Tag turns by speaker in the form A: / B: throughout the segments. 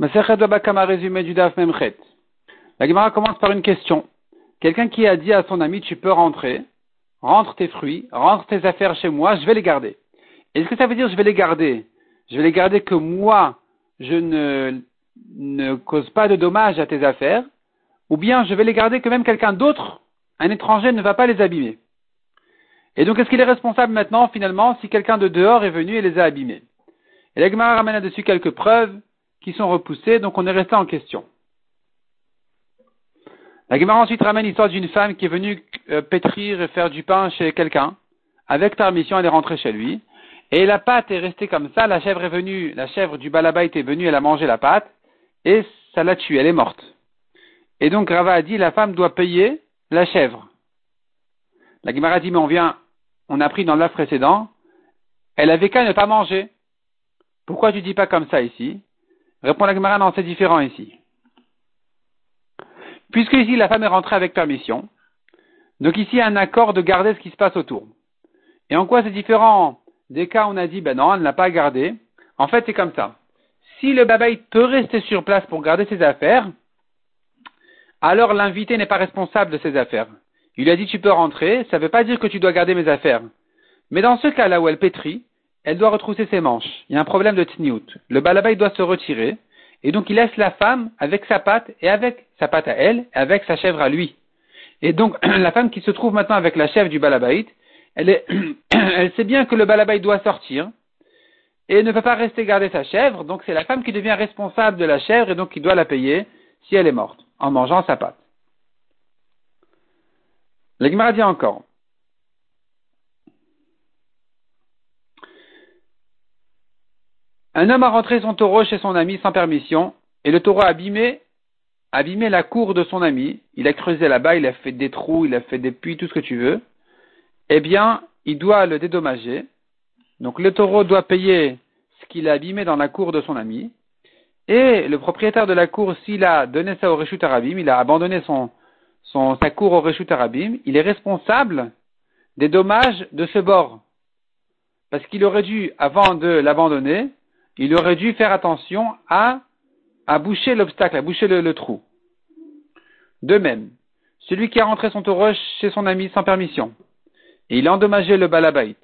A: Résumé du Daf Memchet. La Gemara commence par une question. Quelqu'un qui a dit à son ami, tu peux rentrer, rentre tes fruits, rentre tes affaires chez moi, je vais les garder. Est-ce que ça veut dire je vais les garder? Je vais les garder que moi, je ne, ne cause pas de dommages à tes affaires, ou bien je vais les garder que même quelqu'un d'autre, un étranger, ne va pas les abîmer? Et donc, est-ce qu'il est responsable maintenant, finalement, si quelqu'un de dehors est venu et les a abîmés? Et la Gemara ramène là-dessus quelques preuves qui sont repoussées, donc on est resté en question. La Gemara ensuite ramène l'histoire d'une femme qui est venue euh, pétrir et faire du pain chez quelqu'un. Avec permission, elle est rentrée chez lui. Et la pâte est restée comme ça. La chèvre est venue, la chèvre du balaba est venue, elle a mangé la pâte. Et ça l'a tuée, elle est morte. Et donc Rava a dit, la femme doit payer la chèvre. La Gemara dit, mais on vient, on a pris dans l'œuf précédent, elle avait qu'à ne pas manger. Pourquoi tu dis pas comme ça ici? Répond la Gemara, non, c'est différent ici. Puisque ici la femme est rentrée avec permission, donc ici il y a un accord de garder ce qui se passe autour. Et en quoi c'est différent des cas où on a dit, ben non, elle ne l'a pas gardé. En fait, c'est comme ça. Si le babaï peut rester sur place pour garder ses affaires, alors l'invité n'est pas responsable de ses affaires. Il lui a dit, tu peux rentrer, ça ne veut pas dire que tu dois garder mes affaires. Mais dans ce cas-là où elle pétrit, elle doit retrousser ses manches. Il y a un problème de tniout. Le balabaï doit se retirer, et donc il laisse la femme avec sa patte et avec sa patte à elle, et avec sa chèvre à lui. Et donc la femme qui se trouve maintenant avec la chèvre du balabaït, elle, elle sait bien que le balabaït doit sortir et ne peut pas rester garder sa chèvre, donc c'est la femme qui devient responsable de la chèvre et donc qui doit la payer si elle est morte, en mangeant sa pâte. L'Egmara dit encore. Un homme a rentré son taureau chez son ami sans permission, et le taureau a abîmé, abîmé la cour de son ami. Il a creusé là-bas, il a fait des trous, il a fait des puits, tout ce que tu veux. Eh bien, il doit le dédommager. Donc le taureau doit payer ce qu'il a abîmé dans la cour de son ami. Et le propriétaire de la cour, s'il a donné ça au Réchut Arabim, il a abandonné son, son, sa cour au Réchut Arabim, il est responsable des dommages de ce bord. Parce qu'il aurait dû, avant de l'abandonner, il aurait dû faire attention à, à boucher l'obstacle, à boucher le, trou. De même, celui qui a rentré son taureau chez son ami sans permission, et il a endommagé le balabait,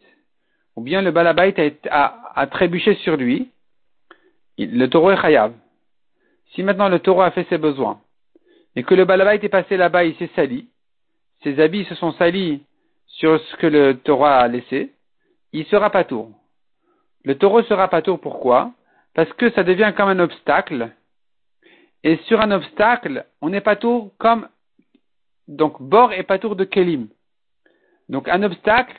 A: ou bien le balabait a, trébuché sur lui, le taureau est chayav. Si maintenant le taureau a fait ses besoins, et que le balabait est passé là-bas, il s'est sali, ses habits se sont salis sur ce que le taureau a laissé, il sera pas tour. Le taureau sera pas tour, pourquoi? Parce que ça devient comme un obstacle. Et sur un obstacle, on n'est pas tour comme, donc, bord et pas tour de Kélim. Donc, un obstacle,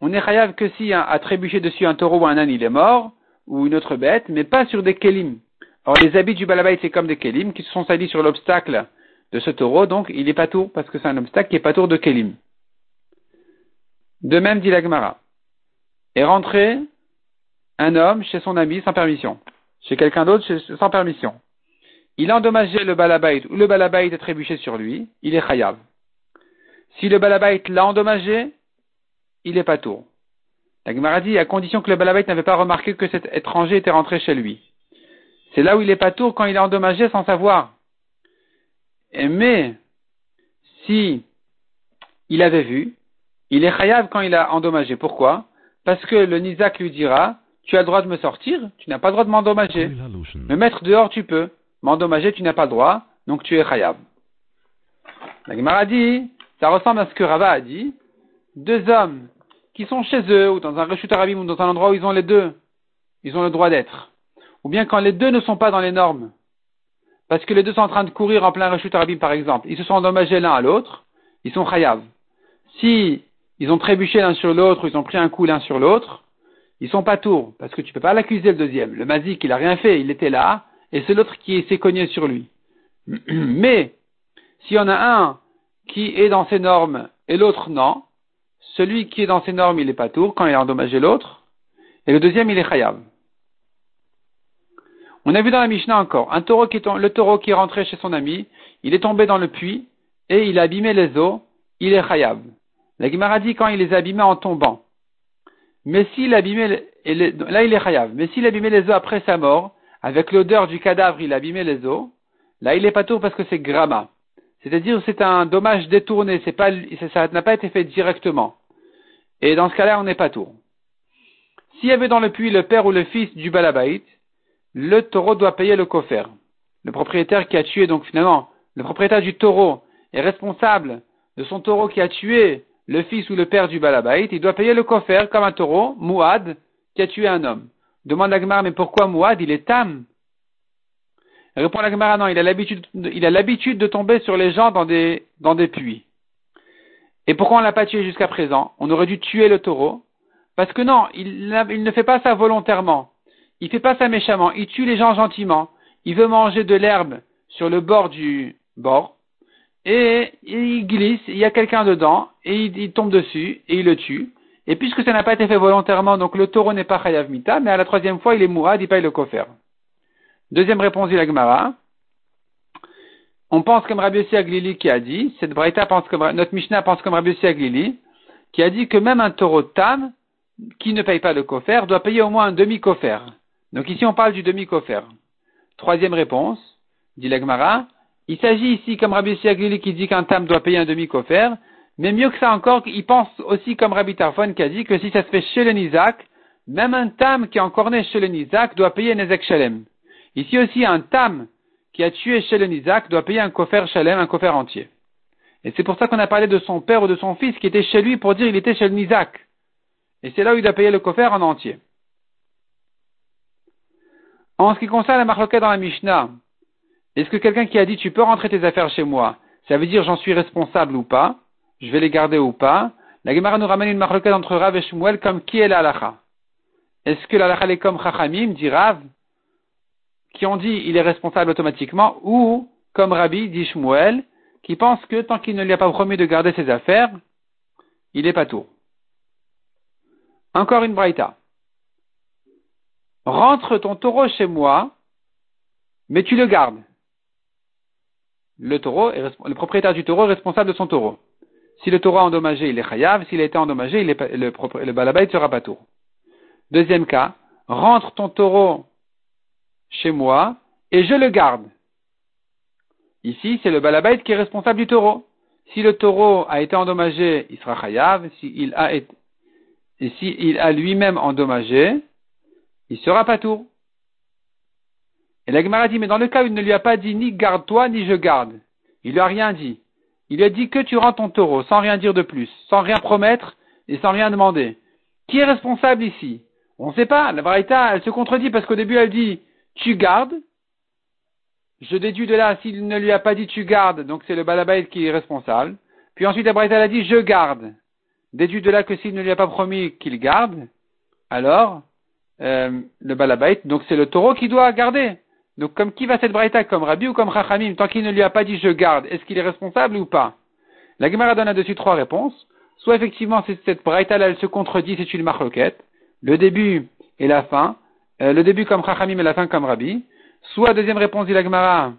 A: on est chayav que si a, trébuché dessus un taureau ou un âne, il est mort, ou une autre bête, mais pas sur des Kélim. Or, les habits du balabait, c'est comme des Kélim qui se sont salis sur l'obstacle de ce taureau, donc il n'est pas tour parce que c'est un obstacle qui est pas tour de Kélim. De même, dit l'Agmara. Est rentré un homme chez son ami sans permission, chez quelqu'un d'autre sans permission. Il a endommagé le balabait ou le balabait a trébuché sur lui, il est chayav. Si le balabait l'a endommagé, il est pas tour. La Gemara dit à condition que le balabait n'avait pas remarqué que cet étranger était rentré chez lui. C'est là où il est pas tour quand il a endommagé sans savoir. Mais si il avait vu, il est chayav quand il a endommagé. Pourquoi? Parce que le Nizak lui dira tu as le droit de me sortir, tu n'as pas le droit de m'endommager. Me mettre dehors, tu peux. M'endommager, tu n'as pas le droit, donc tu es khayab. La Gemara dit, ça ressemble à ce que Rava a dit, deux hommes qui sont chez eux, ou dans un rechut arabim, ou dans un endroit où ils ont les deux, ils ont le droit d'être. Ou bien quand les deux ne sont pas dans les normes, parce que les deux sont en train de courir en plein rechut arabim, par exemple, ils se sont endommagés l'un à l'autre, ils sont khayab. Si ils ont trébuché l'un sur l'autre, ou ils ont pris un coup l'un sur l'autre, ils sont pas tours, parce que tu peux pas l'accuser le deuxième. Le mazik, il a rien fait, il était là, et c'est l'autre qui s'est cogné sur lui. Mais, s'il y en a un qui est dans ses normes et l'autre non, celui qui est dans ses normes, il est pas tour quand il a endommagé l'autre, et le deuxième, il est chayav. On a vu dans la Mishnah encore, un le taureau qui est rentré chez son ami, il est tombé dans le puits, et il a abîmé les eaux, il est chayav. La Gemara dit quand il les a abîmés en tombant. Mais s'il abîmait, là il est chayav, mais s'il abîmait les eaux après sa mort, avec l'odeur du cadavre, il a abîmé les os, là il est pas tour parce que c'est grama. C'est-à-dire c'est un dommage détourné, c'est pas, ça n'a pas été fait directement. Et dans ce cas-là, on n'est pas tour. S'il y avait dans le puits le père ou le fils du balabait, le taureau doit payer le coffre. Le propriétaire qui a tué, donc finalement, le propriétaire du taureau est responsable de son taureau qui a tué le fils ou le père du balabait, il doit payer le coffre comme un taureau, mouad, qui a tué un homme. Demande l'Agmar, mais pourquoi mouad, il est tam? Répond l'Agmar, non, il a l'habitude, de tomber sur les gens dans des, puits. Et pourquoi on l'a pas tué jusqu'à présent? On aurait dû tuer le taureau. Parce que non, il, ne fait pas ça volontairement. Il fait pas ça méchamment. Il tue les gens gentiment. Il veut manger de l'herbe sur le bord du bord. Et il glisse, il y a quelqu'un dedans, et il, tombe dessus, et il le tue. Et puisque ça n'a pas été fait volontairement, donc le taureau n'est pas chayav mita, mais à la troisième fois, il est mourad, il paye le kofer. Deuxième réponse du Lagmara. On pense comme Rabbi Yossi Aglili qui a dit, cette Braïta pense comme, notre Mishnah pense comme Rabbi Yossi Aglili, qui a dit que même un taureau tam, qui ne paye pas le kofer, doit payer au moins un demi-kofer. Donc ici, on parle du demi-kofer. Troisième réponse, dit l'Agmara, il s'agit ici, comme Rabbi Siaglili qui dit qu'un tam doit payer un demi-kofer, mais mieux que ça encore, il pense aussi comme Rabbi Tarfon qui a dit que si ça se fait chez le Nizak, même un tam qui est encore né chez le Nizak doit payer Nezek Shalem. Ici aussi, un tam qui a tué chez le Nizak doit payer un kofer Shalem, un kofer entier. Et c'est pour ça qu'on a parlé de son père ou de son fils qui était chez lui pour dire qu'il était chez le Nizak. Et c'est là où il doit payer le kofer en entier. En ce qui concerne la marloquette dans la Mishnah, est-ce que quelqu'un qui a dit tu peux rentrer tes affaires chez moi, ça veut dire j'en suis responsable ou pas, je vais les garder ou pas La Gemara nous ramène une marloquette entre Rav et Shmuel comme qui est l'alacha Est-ce que l'alacha est comme Chachamim, dit Rav, qui ont dit il est responsable automatiquement, ou comme Rabbi, dit Shmuel, qui pense que tant qu'il ne lui a pas promis de garder ses affaires, il est pas tout. Encore une braïta. Rentre ton taureau chez moi, mais tu le gardes le taureau le propriétaire du taureau est responsable de son taureau. Si le taureau a endommagé, il est chayav. S'il a été endommagé, est, le, le balabait sera pas tour. Deuxième cas, rentre ton taureau chez moi et je le garde. Ici, c'est le balabait qui est responsable du taureau. Si le taureau a été endommagé, il sera chayav. S'il a et s'il a lui-même endommagé, il sera pas tour. Et la Gemara dit, mais dans le cas où il ne lui a pas dit ni garde-toi, ni je garde, il lui a rien dit. Il lui a dit que tu rends ton taureau, sans rien dire de plus, sans rien promettre et sans rien demander. Qui est responsable ici? On ne sait pas. La Braïta, elle se contredit parce qu'au début, elle dit, tu gardes. Je déduis de là, s'il ne lui a pas dit tu gardes, donc c'est le balabait qui est responsable. Puis ensuite, la Braïta, elle a dit je garde. Déduit de là que s'il ne lui a pas promis qu'il garde, alors, euh, le balabait, donc c'est le taureau qui doit garder. Donc, comme qui va cette braïta Comme Rabbi ou comme Rachamim Tant qu'il ne lui a pas dit je garde, est-ce qu'il est responsable ou pas? La Gemara donne là-dessus trois réponses. Soit effectivement, cette braïta là, elle se contredit, c'est une marloquette. Le début et la fin. Euh, le début comme Rachamim et la fin comme Rabbi. Soit, deuxième réponse, dit la Gemara.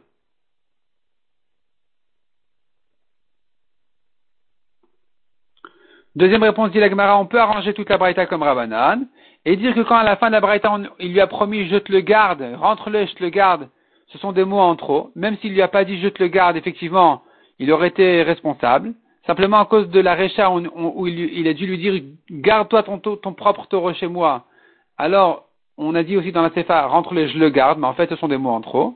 A: Deuxième réponse, dit la Gemara, on peut arranger toute la braïta comme Rabbanan et dire que quand à la fin de la Braïta, il lui a promis je te le garde, rentre-le, je te le garde, ce sont des mots en trop. Même s'il lui a pas dit je te le garde, effectivement, il aurait été responsable. Simplement à cause de la récha où, il, a dû lui dire garde-toi ton, ton, propre taureau chez moi. Alors, on a dit aussi dans la Sefa rentre-le, je le garde, mais en fait ce sont des mots en trop.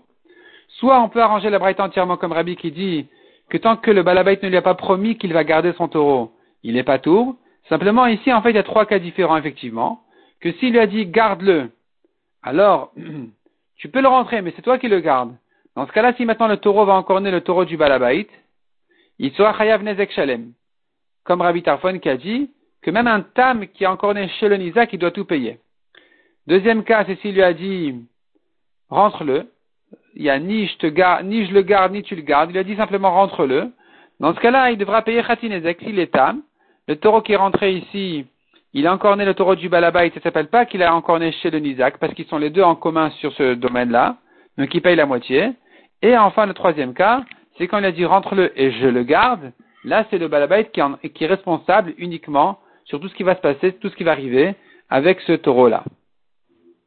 A: Soit on peut arranger la Braïta entièrement comme Rabbi qui dit que tant que le balabait ne lui a pas promis qu'il va garder son taureau, il n'est pas tour. Simplement ici, en fait, il y a trois cas différents, effectivement que s'il lui a dit garde-le, alors tu peux le rentrer, mais c'est toi qui le gardes. Dans ce cas-là, si maintenant le taureau va encorner le taureau du Balabait, il sera chayav nezek shalem. Comme Rabbi Tarfon qui a dit que même un tam qui a encorné chez le Nizak, doit tout payer. Deuxième cas, c'est s'il lui a dit rentre-le. Il y a ni je te garde, ni je le garde, ni tu le gardes. Il a dit simplement rentre-le. Dans ce cas-là, il devra payer khatinezek s'il est tam. Le taureau qui est rentré ici, il a encore né le taureau du Balabait, ça s'appelle pas qu'il a encore né chez le Nizak, parce qu'ils sont les deux en commun sur ce domaine-là, donc il paye la moitié. Et enfin, le troisième cas, c'est quand il a dit rentre-le et je le garde, là c'est le Balabait qui, qui est responsable uniquement sur tout ce qui va se passer, tout ce qui va arriver avec ce taureau-là.